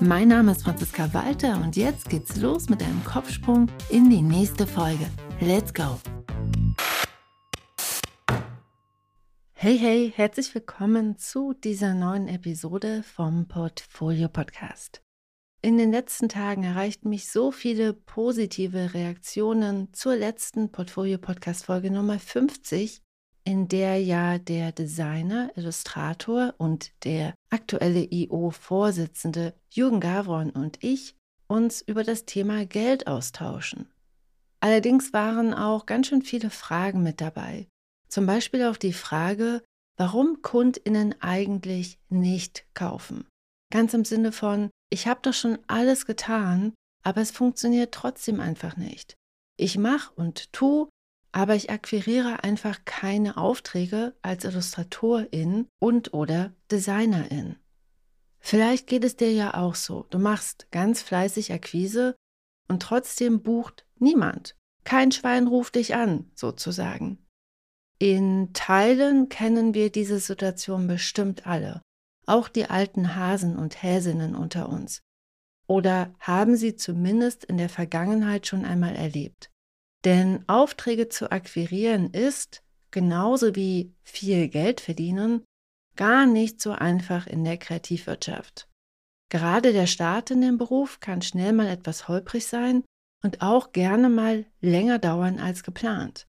Mein Name ist Franziska Walter und jetzt geht's los mit einem Kopfsprung in die nächste Folge. Let's go! Hey, hey, herzlich willkommen zu dieser neuen Episode vom Portfolio Podcast. In den letzten Tagen erreichten mich so viele positive Reaktionen zur letzten Portfolio Podcast Folge Nummer 50, in der ja der Designer, Illustrator und der aktuelle IO-Vorsitzende Jürgen Gavron und ich uns über das Thema Geld austauschen. Allerdings waren auch ganz schön viele Fragen mit dabei. Zum Beispiel auf die Frage, warum Kundinnen eigentlich nicht kaufen. Ganz im Sinne von, ich habe doch schon alles getan, aber es funktioniert trotzdem einfach nicht. Ich mache und tu, aber ich akquiriere einfach keine Aufträge als Illustratorin und oder Designerin. Vielleicht geht es dir ja auch so. Du machst ganz fleißig Akquise und trotzdem bucht niemand. Kein Schwein ruft dich an, sozusagen. In Teilen kennen wir diese Situation bestimmt alle, auch die alten Hasen und Häsinnen unter uns. Oder haben sie zumindest in der Vergangenheit schon einmal erlebt. Denn Aufträge zu akquirieren ist, genauso wie viel Geld verdienen, gar nicht so einfach in der Kreativwirtschaft. Gerade der Start in den Beruf kann schnell mal etwas holprig sein und auch gerne mal länger dauern als geplant.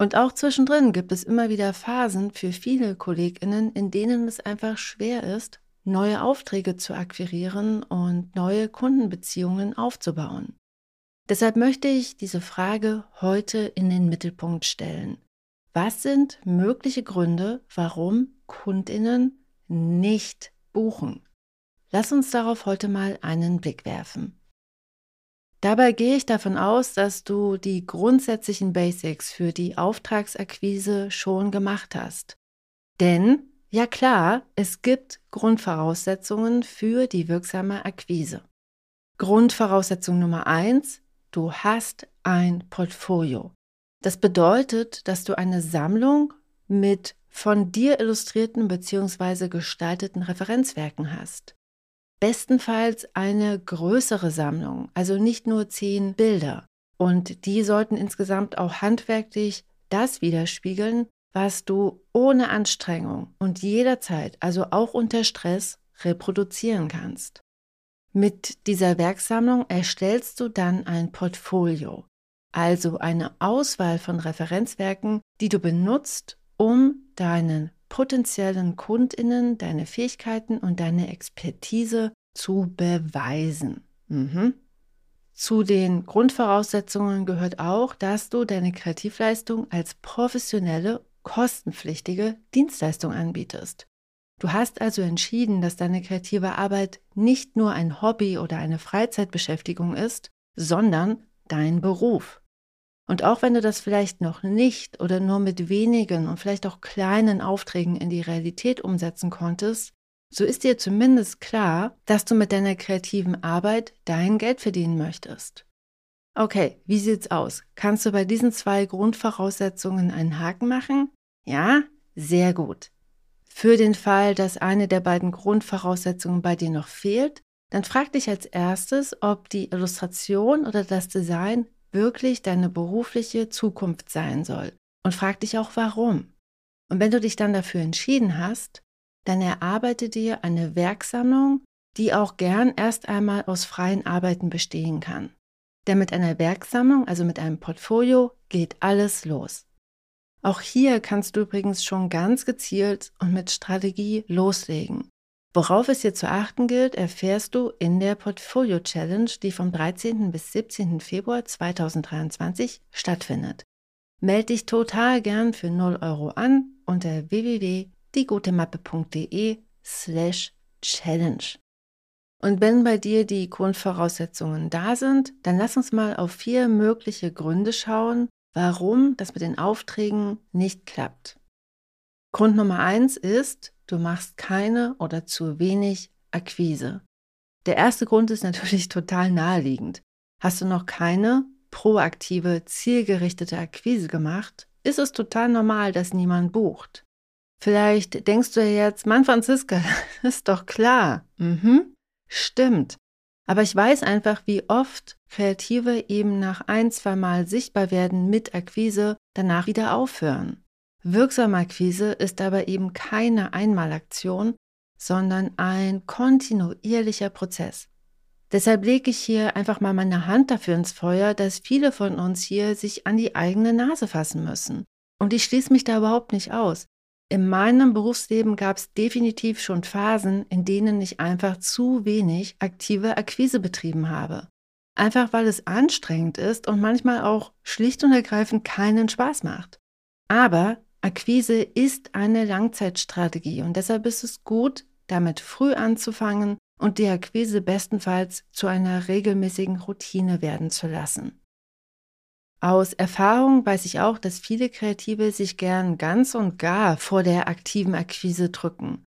Und auch zwischendrin gibt es immer wieder Phasen für viele Kolleginnen, in denen es einfach schwer ist, neue Aufträge zu akquirieren und neue Kundenbeziehungen aufzubauen. Deshalb möchte ich diese Frage heute in den Mittelpunkt stellen. Was sind mögliche Gründe, warum Kundinnen nicht buchen? Lass uns darauf heute mal einen Blick werfen. Dabei gehe ich davon aus, dass du die grundsätzlichen Basics für die Auftragsakquise schon gemacht hast. Denn, ja klar, es gibt Grundvoraussetzungen für die wirksame Akquise. Grundvoraussetzung Nummer eins: du hast ein Portfolio. Das bedeutet, dass du eine Sammlung mit von dir illustrierten bzw. gestalteten Referenzwerken hast bestenfalls eine größere Sammlung, also nicht nur zehn Bilder. Und die sollten insgesamt auch handwerklich das widerspiegeln, was du ohne Anstrengung und jederzeit, also auch unter Stress, reproduzieren kannst. Mit dieser Werksammlung erstellst du dann ein Portfolio, also eine Auswahl von Referenzwerken, die du benutzt, um deinen potenziellen Kundinnen deine Fähigkeiten und deine Expertise zu beweisen. Mhm. Zu den Grundvoraussetzungen gehört auch, dass du deine Kreativleistung als professionelle, kostenpflichtige Dienstleistung anbietest. Du hast also entschieden, dass deine kreative Arbeit nicht nur ein Hobby oder eine Freizeitbeschäftigung ist, sondern dein Beruf. Und auch wenn du das vielleicht noch nicht oder nur mit wenigen und vielleicht auch kleinen Aufträgen in die Realität umsetzen konntest, so ist dir zumindest klar, dass du mit deiner kreativen Arbeit dein Geld verdienen möchtest. Okay, wie sieht's aus? Kannst du bei diesen zwei Grundvoraussetzungen einen Haken machen? Ja, sehr gut. Für den Fall, dass eine der beiden Grundvoraussetzungen bei dir noch fehlt, dann frag dich als erstes, ob die Illustration oder das Design wirklich deine berufliche Zukunft sein soll. Und frag dich auch warum. Und wenn du dich dann dafür entschieden hast, dann erarbeite dir eine Werksammlung, die auch gern erst einmal aus freien Arbeiten bestehen kann. Denn mit einer Werksammlung, also mit einem Portfolio, geht alles los. Auch hier kannst du übrigens schon ganz gezielt und mit Strategie loslegen. Worauf es hier zu achten gilt, erfährst du in der Portfolio Challenge, die vom 13. bis 17. Februar 2023 stattfindet. Meld dich total gern für 0 Euro an unter www.diegutemappe.de slash challenge. Und wenn bei dir die Grundvoraussetzungen da sind, dann lass uns mal auf vier mögliche Gründe schauen, warum das mit den Aufträgen nicht klappt. Grund Nummer eins ist, du machst keine oder zu wenig Akquise. Der erste Grund ist natürlich total naheliegend. Hast du noch keine proaktive, zielgerichtete Akquise gemacht, ist es total normal, dass niemand bucht. Vielleicht denkst du ja jetzt, Mann Franziska, ist doch klar. Mhm, stimmt. Aber ich weiß einfach, wie oft Kreative eben nach ein, zwei Mal sichtbar werden mit Akquise, danach wieder aufhören. Wirksame Akquise ist aber eben keine Einmalaktion, sondern ein kontinuierlicher Prozess. Deshalb lege ich hier einfach mal meine Hand dafür ins Feuer, dass viele von uns hier sich an die eigene Nase fassen müssen. Und ich schließe mich da überhaupt nicht aus. In meinem Berufsleben gab es definitiv schon Phasen, in denen ich einfach zu wenig aktive Akquise betrieben habe. Einfach weil es anstrengend ist und manchmal auch schlicht und ergreifend keinen Spaß macht. Aber Akquise ist eine Langzeitstrategie und deshalb ist es gut, damit früh anzufangen und die Akquise bestenfalls zu einer regelmäßigen Routine werden zu lassen. Aus Erfahrung weiß ich auch, dass viele Kreative sich gern ganz und gar vor der aktiven Akquise drücken,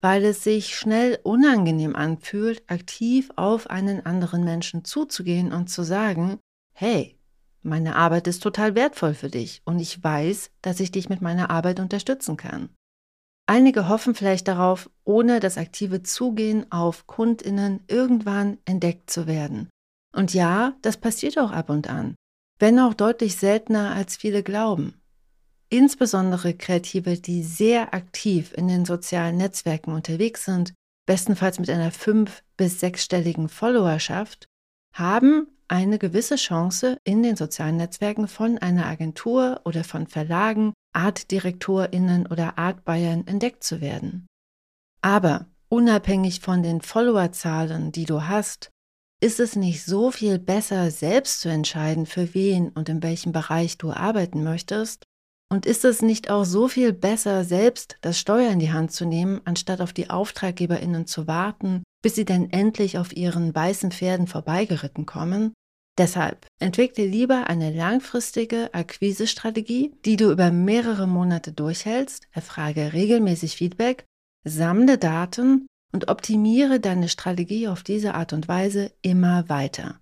weil es sich schnell unangenehm anfühlt, aktiv auf einen anderen Menschen zuzugehen und zu sagen, hey, meine Arbeit ist total wertvoll für dich und ich weiß, dass ich dich mit meiner Arbeit unterstützen kann. Einige hoffen vielleicht darauf, ohne das aktive Zugehen auf Kundinnen irgendwann entdeckt zu werden. Und ja, das passiert auch ab und an, wenn auch deutlich seltener als viele glauben. Insbesondere Kreative, die sehr aktiv in den sozialen Netzwerken unterwegs sind, bestenfalls mit einer fünf- bis sechsstelligen Followerschaft, haben eine gewisse Chance, in den sozialen Netzwerken von einer Agentur oder von Verlagen Artdirektorinnen oder Artbayern entdeckt zu werden. Aber unabhängig von den Followerzahlen, die du hast, ist es nicht so viel besser, selbst zu entscheiden, für wen und in welchem Bereich du arbeiten möchtest? Und ist es nicht auch so viel besser, selbst das Steuer in die Hand zu nehmen, anstatt auf die Auftraggeberinnen zu warten, bis sie dann endlich auf ihren weißen Pferden vorbeigeritten kommen? Deshalb entwickle lieber eine langfristige Akquisestrategie, die du über mehrere Monate durchhältst, erfrage regelmäßig Feedback, sammle Daten und optimiere deine Strategie auf diese Art und Weise immer weiter.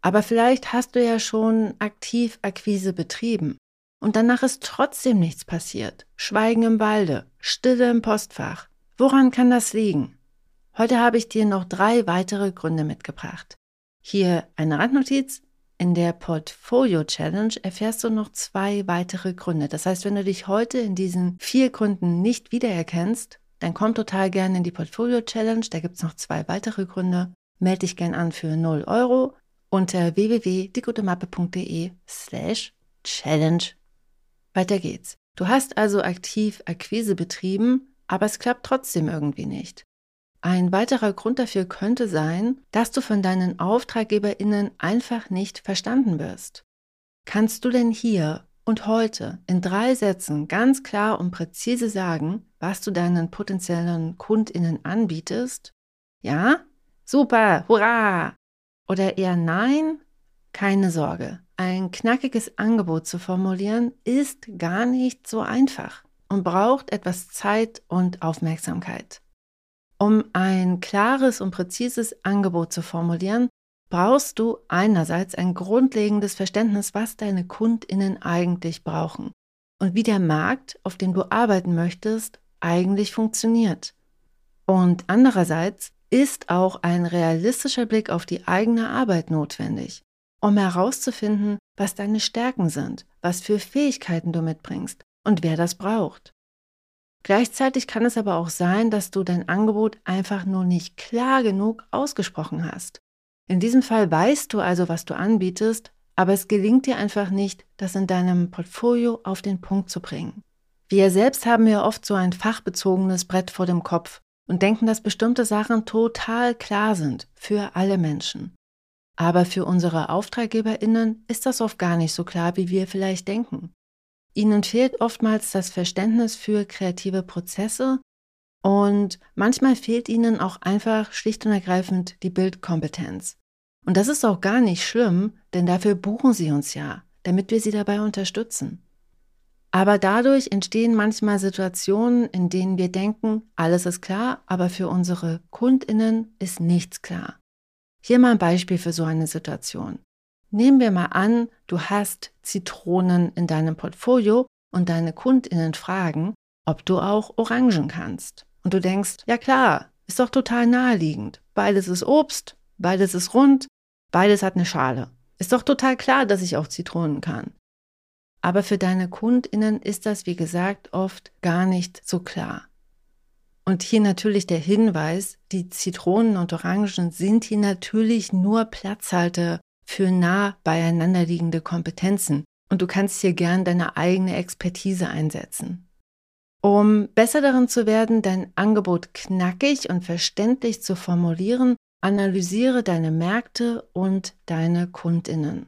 Aber vielleicht hast du ja schon aktiv Akquise betrieben und danach ist trotzdem nichts passiert. Schweigen im Walde, Stille im Postfach. Woran kann das liegen? Heute habe ich dir noch drei weitere Gründe mitgebracht. Hier eine Randnotiz. In der Portfolio Challenge erfährst du noch zwei weitere Gründe. Das heißt, wenn du dich heute in diesen vier Gründen nicht wiedererkennst, dann komm total gerne in die Portfolio Challenge. Da gibt es noch zwei weitere Gründe. Melde dich gern an für 0 Euro unter www.diegutemappe.de slash challenge. Weiter geht's. Du hast also aktiv Akquise betrieben, aber es klappt trotzdem irgendwie nicht. Ein weiterer Grund dafür könnte sein, dass du von deinen Auftraggeberinnen einfach nicht verstanden wirst. Kannst du denn hier und heute in drei Sätzen ganz klar und präzise sagen, was du deinen potenziellen Kundinnen anbietest? Ja? Super, hurra! Oder eher nein? Keine Sorge. Ein knackiges Angebot zu formulieren ist gar nicht so einfach und braucht etwas Zeit und Aufmerksamkeit. Um ein klares und präzises Angebot zu formulieren, brauchst du einerseits ein grundlegendes Verständnis, was deine Kundinnen eigentlich brauchen und wie der Markt, auf dem du arbeiten möchtest, eigentlich funktioniert. Und andererseits ist auch ein realistischer Blick auf die eigene Arbeit notwendig, um herauszufinden, was deine Stärken sind, was für Fähigkeiten du mitbringst und wer das braucht. Gleichzeitig kann es aber auch sein, dass du dein Angebot einfach nur nicht klar genug ausgesprochen hast. In diesem Fall weißt du also, was du anbietest, aber es gelingt dir einfach nicht, das in deinem Portfolio auf den Punkt zu bringen. Wir selbst haben ja oft so ein fachbezogenes Brett vor dem Kopf und denken, dass bestimmte Sachen total klar sind für alle Menschen. Aber für unsere Auftraggeberinnen ist das oft gar nicht so klar, wie wir vielleicht denken. Ihnen fehlt oftmals das Verständnis für kreative Prozesse Und manchmal fehlt ihnen auch einfach schlicht und ergreifend die Bildkompetenz. Und das ist auch gar nicht schlimm, denn dafür buchen sie uns ja, damit wir sie dabei unterstützen. Aber dadurch entstehen manchmal Situationen, in denen wir denken, alles ist klar, aber für unsere Kundinnen ist nichts klar. Hier mal ein Beispiel für so eine Situation. Nehmen wir mal an, du hast Zitronen in deinem Portfolio und deine Kundinnen fragen, ob du auch Orangen kannst. Und du denkst, ja klar, ist doch total naheliegend. Beides ist Obst, beides ist rund, beides hat eine Schale. Ist doch total klar, dass ich auch Zitronen kann. Aber für deine Kundinnen ist das, wie gesagt, oft gar nicht so klar. Und hier natürlich der Hinweis, die Zitronen und Orangen sind hier natürlich nur Platzhalter für nah beieinander liegende Kompetenzen. Und du kannst hier gern deine eigene Expertise einsetzen. Um besser darin zu werden, dein Angebot knackig und verständlich zu formulieren, analysiere deine Märkte und deine Kundinnen.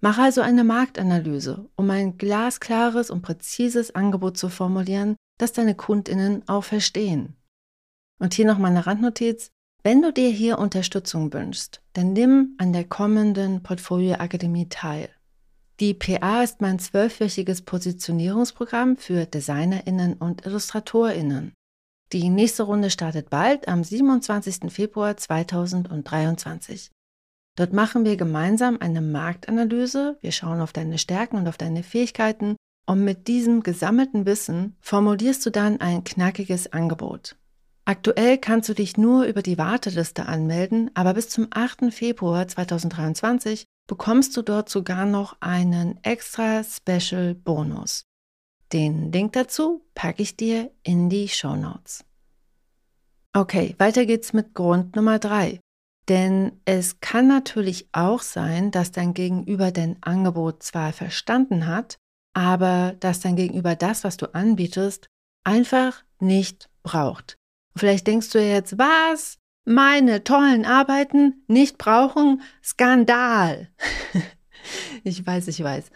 Mach also eine Marktanalyse, um ein glasklares und präzises Angebot zu formulieren, das deine Kundinnen auch verstehen. Und hier noch mal eine Randnotiz. Wenn du dir hier Unterstützung wünschst, dann nimm an der kommenden Portfolio Akademie teil. Die PA ist mein zwölfwöchiges Positionierungsprogramm für DesignerInnen und IllustratorInnen. Die nächste Runde startet bald am 27. Februar 2023. Dort machen wir gemeinsam eine Marktanalyse. Wir schauen auf deine Stärken und auf deine Fähigkeiten. Und mit diesem gesammelten Wissen formulierst du dann ein knackiges Angebot. Aktuell kannst du dich nur über die Warteliste anmelden, aber bis zum 8. Februar 2023 bekommst du dort sogar noch einen extra Special Bonus. Den Link dazu packe ich dir in die Show Notes. Okay, weiter geht's mit Grund Nummer drei. Denn es kann natürlich auch sein, dass dein Gegenüber dein Angebot zwar verstanden hat, aber dass dein Gegenüber das, was du anbietest, einfach nicht braucht. Vielleicht denkst du jetzt, was? meine tollen Arbeiten nicht brauchen, Skandal. ich weiß, ich weiß.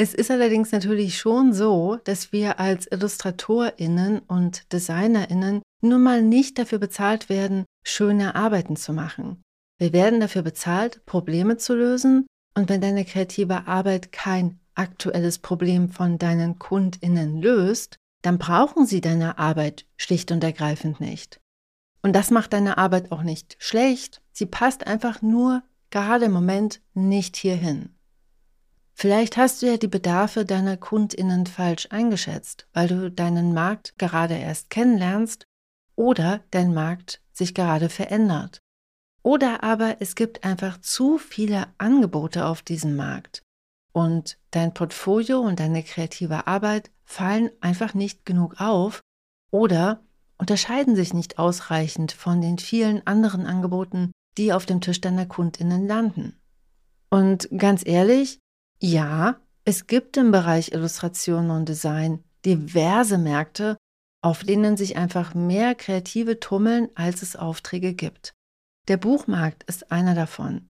Es ist allerdings natürlich schon so, dass wir als Illustratorinnen und Designerinnen nun mal nicht dafür bezahlt werden, schöne Arbeiten zu machen. Wir werden dafür bezahlt, Probleme zu lösen und wenn deine kreative Arbeit kein aktuelles Problem von deinen Kundinnen löst, dann brauchen sie deine Arbeit schlicht und ergreifend nicht. Und das macht deine Arbeit auch nicht schlecht. Sie passt einfach nur gerade im Moment nicht hierhin. Vielleicht hast du ja die Bedarfe deiner Kundinnen falsch eingeschätzt, weil du deinen Markt gerade erst kennenlernst oder dein Markt sich gerade verändert. Oder aber es gibt einfach zu viele Angebote auf diesem Markt und dein Portfolio und deine kreative Arbeit fallen einfach nicht genug auf oder unterscheiden sich nicht ausreichend von den vielen anderen Angeboten, die auf dem Tisch deiner Kundinnen landen. Und ganz ehrlich, ja, es gibt im Bereich Illustration und Design diverse Märkte, auf denen sich einfach mehr Kreative tummeln, als es Aufträge gibt. Der Buchmarkt ist einer davon.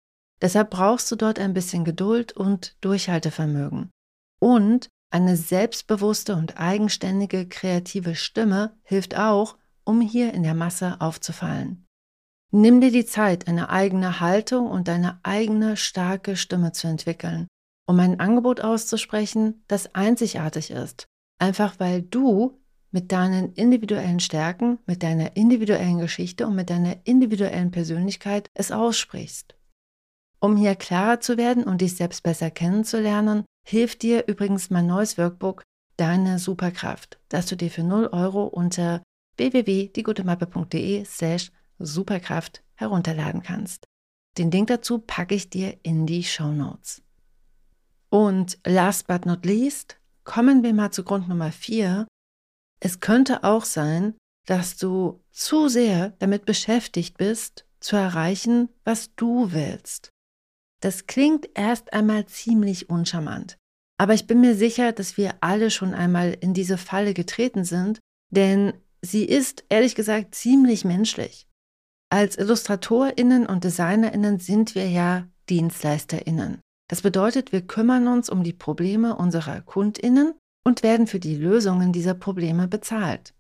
Deshalb brauchst du dort ein bisschen Geduld und Durchhaltevermögen. Und eine selbstbewusste und eigenständige kreative Stimme hilft auch, um hier in der Masse aufzufallen. Nimm dir die Zeit, eine eigene Haltung und eine eigene starke Stimme zu entwickeln, um ein Angebot auszusprechen, das einzigartig ist, einfach weil du mit deinen individuellen Stärken, mit deiner individuellen Geschichte und mit deiner individuellen Persönlichkeit es aussprichst. Um hier klarer zu werden und dich selbst besser kennenzulernen, hilft dir übrigens mein neues Workbook Deine Superkraft, das du dir für 0 Euro unter www.diegutemappe.de slash Superkraft herunterladen kannst. Den Link dazu packe ich dir in die Show Notes. Und last but not least, kommen wir mal zu Grund Nummer 4. Es könnte auch sein, dass du zu sehr damit beschäftigt bist, zu erreichen, was du willst. Das klingt erst einmal ziemlich uncharmant. Aber ich bin mir sicher, dass wir alle schon einmal in diese Falle getreten sind, denn sie ist, ehrlich gesagt, ziemlich menschlich. Als Illustratorinnen und Designerinnen sind wir ja Dienstleisterinnen. Das bedeutet, wir kümmern uns um die Probleme unserer Kundinnen und werden für die Lösungen dieser Probleme bezahlt.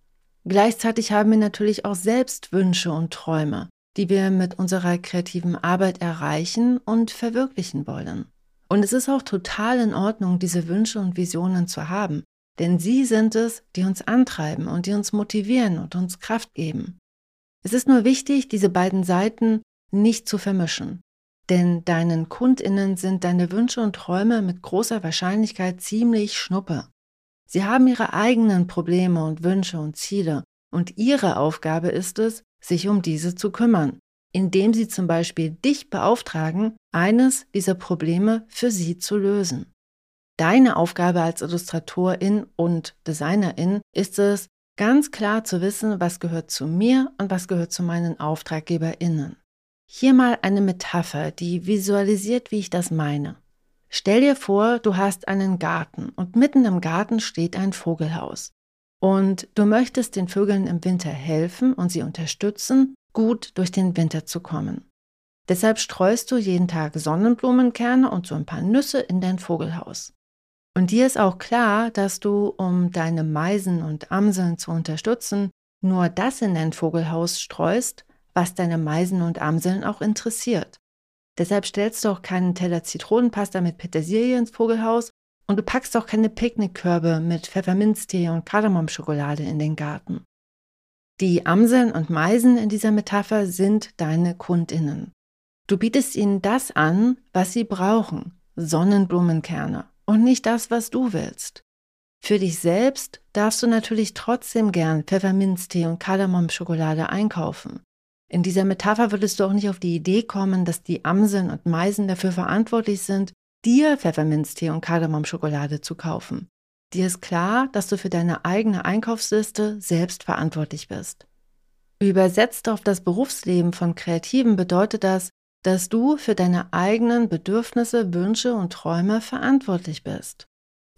Gleichzeitig haben wir natürlich auch selbst Wünsche und Träume, die wir mit unserer kreativen Arbeit erreichen und verwirklichen wollen. Und es ist auch total in Ordnung, diese Wünsche und Visionen zu haben, denn sie sind es, die uns antreiben und die uns motivieren und uns Kraft geben. Es ist nur wichtig, diese beiden Seiten nicht zu vermischen. Denn deinen Kundinnen sind deine Wünsche und Träume mit großer Wahrscheinlichkeit ziemlich schnuppe. Sie haben ihre eigenen Probleme und Wünsche und Ziele, und ihre Aufgabe ist es, sich um diese zu kümmern, indem sie zum Beispiel dich beauftragen, eines dieser Probleme für sie zu lösen. Deine Aufgabe als Illustratorin und Designerin ist es, ganz klar zu wissen, was gehört zu mir und was gehört zu meinen AuftraggeberInnen. Hier mal eine Metapher, die visualisiert, wie ich das meine. Stell dir vor, du hast einen Garten und mitten im Garten steht ein Vogelhaus. Und du möchtest den Vögeln im Winter helfen und sie unterstützen, gut durch den Winter zu kommen. Deshalb streust du jeden Tag Sonnenblumenkerne und so ein paar Nüsse in dein Vogelhaus. Und dir ist auch klar, dass du, um deine Meisen und Amseln zu unterstützen, nur das in dein Vogelhaus streust, was deine Meisen und Amseln auch interessiert. Deshalb stellst du auch keinen Teller Zitronenpasta mit Petersilie ins Vogelhaus und du packst auch keine Picknickkörbe mit Pfefferminztee und Kardamomschokolade in den Garten. Die Amseln und Meisen in dieser Metapher sind deine Kundinnen. Du bietest ihnen das an, was sie brauchen, Sonnenblumenkerne, und nicht das, was du willst. Für dich selbst darfst du natürlich trotzdem gern Pfefferminztee und Kardamomschokolade einkaufen. In dieser Metapher würdest du auch nicht auf die Idee kommen, dass die Amseln und Meisen dafür verantwortlich sind, dir Pfefferminztee und Kardamomschokolade zu kaufen. Dir ist klar, dass du für deine eigene Einkaufsliste selbst verantwortlich bist. Übersetzt auf das Berufsleben von Kreativen bedeutet das, dass du für deine eigenen Bedürfnisse, Wünsche und Träume verantwortlich bist.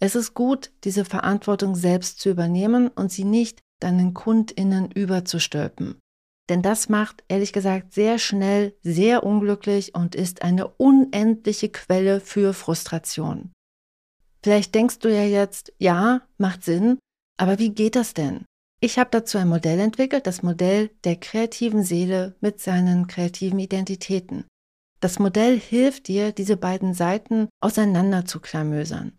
Es ist gut, diese Verantwortung selbst zu übernehmen und sie nicht deinen Kundinnen überzustülpen. Denn das macht, ehrlich gesagt, sehr schnell sehr unglücklich und ist eine unendliche Quelle für Frustration. Vielleicht denkst du ja jetzt, ja, macht Sinn, aber wie geht das denn? Ich habe dazu ein Modell entwickelt, das Modell der kreativen Seele mit seinen kreativen Identitäten. Das Modell hilft dir, diese beiden Seiten auseinander zu klamösern.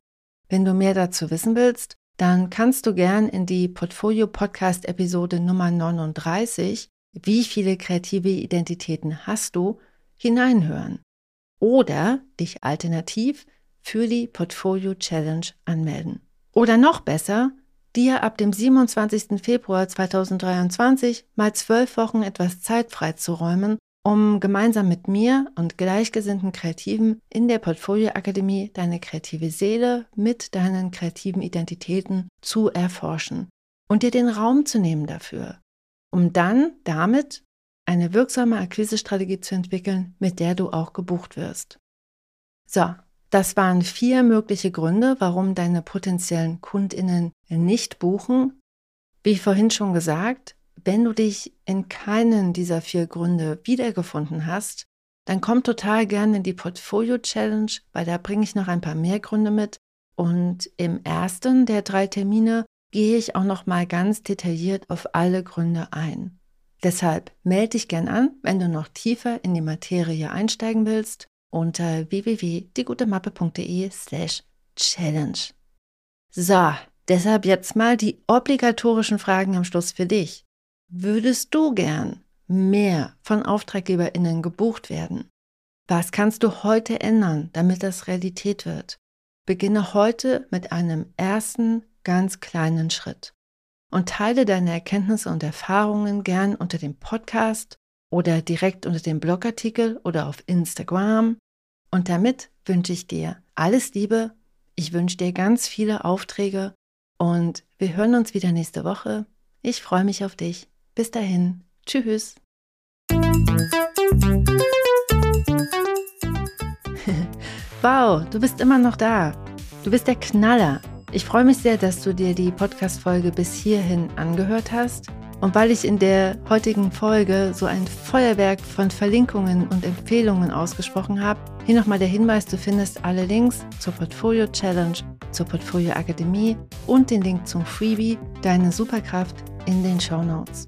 Wenn du mehr dazu wissen willst, dann kannst du gern in die Portfolio Podcast Episode Nummer 39 wie viele kreative Identitäten hast du, hineinhören. Oder dich alternativ für die Portfolio Challenge anmelden. Oder noch besser, dir ab dem 27. Februar 2023 mal zwölf Wochen etwas Zeit freizuräumen, um gemeinsam mit mir und gleichgesinnten Kreativen in der Portfolio Akademie deine kreative Seele mit deinen kreativen Identitäten zu erforschen und dir den Raum zu nehmen dafür um dann damit eine wirksame Akquisestrategie zu entwickeln, mit der du auch gebucht wirst. So, das waren vier mögliche Gründe, warum deine potenziellen Kundinnen nicht buchen. Wie vorhin schon gesagt, wenn du dich in keinen dieser vier Gründe wiedergefunden hast, dann komm total gerne in die Portfolio Challenge, weil da bringe ich noch ein paar mehr Gründe mit. Und im ersten der drei Termine gehe ich auch noch mal ganz detailliert auf alle Gründe ein. Deshalb melde dich gern an, wenn du noch tiefer in die Materie einsteigen willst unter www.diegutemappe.de slash challenge. So, deshalb jetzt mal die obligatorischen Fragen am Schluss für dich. Würdest du gern mehr von AuftraggeberInnen gebucht werden? Was kannst du heute ändern, damit das Realität wird? Beginne heute mit einem ersten ganz kleinen Schritt. Und teile deine Erkenntnisse und Erfahrungen gern unter dem Podcast oder direkt unter dem Blogartikel oder auf Instagram. Und damit wünsche ich dir alles Liebe. Ich wünsche dir ganz viele Aufträge und wir hören uns wieder nächste Woche. Ich freue mich auf dich. Bis dahin. Tschüss. wow, du bist immer noch da. Du bist der Knaller. Ich freue mich sehr, dass du dir die Podcast-Folge bis hierhin angehört hast. Und weil ich in der heutigen Folge so ein Feuerwerk von Verlinkungen und Empfehlungen ausgesprochen habe, hier nochmal der Hinweis, du findest alle Links zur Portfolio Challenge, zur Portfolio Akademie und den Link zum Freebie Deine Superkraft in den Show Notes.